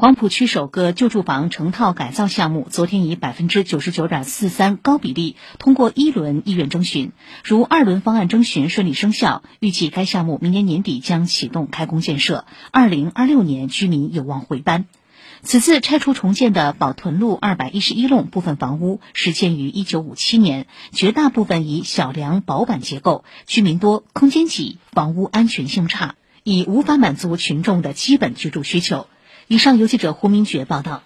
黄浦区首个旧住房成套改造项目昨天以百分之九十九点四三高比例通过一轮意愿征询，如二轮方案征询顺利生效，预计该项目明年年底将启动开工建设，二零二六年居民有望回搬。此次拆除重建的宝屯路二百一十一弄部分房屋始建于一九五七年，绝大部分以小梁薄板结构，居民多，空间挤，房屋安全性差，已无法满足群众的基本居住需求。以上由记者胡明珏报道。